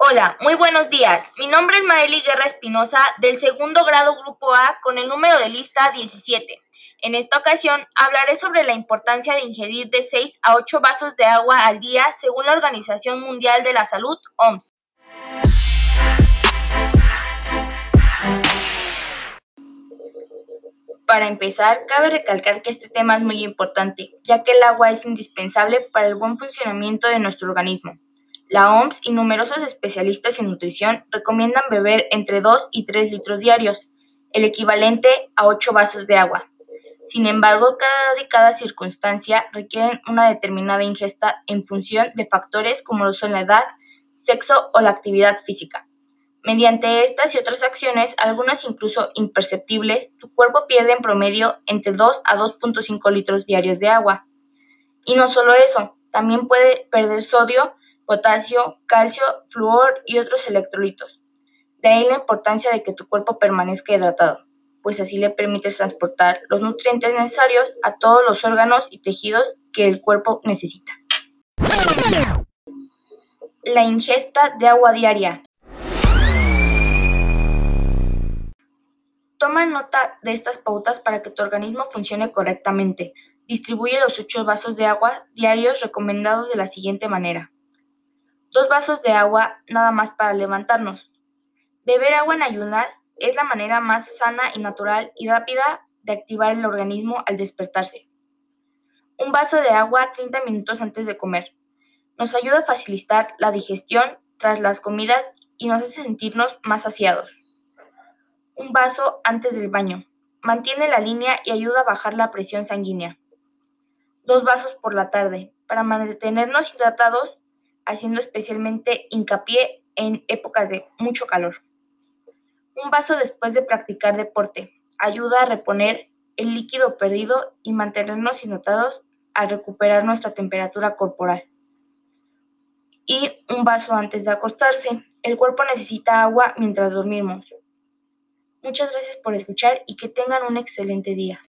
Hola, muy buenos días. Mi nombre es Marely Guerra Espinosa del segundo grado Grupo A con el número de lista 17. En esta ocasión hablaré sobre la importancia de ingerir de 6 a 8 vasos de agua al día según la Organización Mundial de la Salud, OMS. Para empezar, cabe recalcar que este tema es muy importante, ya que el agua es indispensable para el buen funcionamiento de nuestro organismo. La OMS y numerosos especialistas en nutrición recomiendan beber entre 2 y 3 litros diarios, el equivalente a 8 vasos de agua. Sin embargo, cada circunstancia requieren una determinada ingesta en función de factores como lo son la edad, sexo o la actividad física. Mediante estas y otras acciones, algunas incluso imperceptibles, tu cuerpo pierde en promedio entre 2 a 2.5 litros diarios de agua. Y no solo eso, también puede perder sodio, potasio, calcio, flúor y otros electrolitos. De ahí la importancia de que tu cuerpo permanezca hidratado, pues así le permites transportar los nutrientes necesarios a todos los órganos y tejidos que el cuerpo necesita. La ingesta de agua diaria. Toma nota de estas pautas para que tu organismo funcione correctamente. Distribuye los 8 vasos de agua diarios recomendados de la siguiente manera. Dos vasos de agua nada más para levantarnos. Beber agua en ayunas es la manera más sana y natural y rápida de activar el organismo al despertarse. Un vaso de agua 30 minutos antes de comer. Nos ayuda a facilitar la digestión tras las comidas y nos hace sentirnos más saciados. Un vaso antes del baño. Mantiene la línea y ayuda a bajar la presión sanguínea. Dos vasos por la tarde. Para mantenernos hidratados haciendo especialmente hincapié en épocas de mucho calor. Un vaso después de practicar deporte ayuda a reponer el líquido perdido y mantenernos hidratados al recuperar nuestra temperatura corporal. Y un vaso antes de acostarse. El cuerpo necesita agua mientras dormimos. Muchas gracias por escuchar y que tengan un excelente día.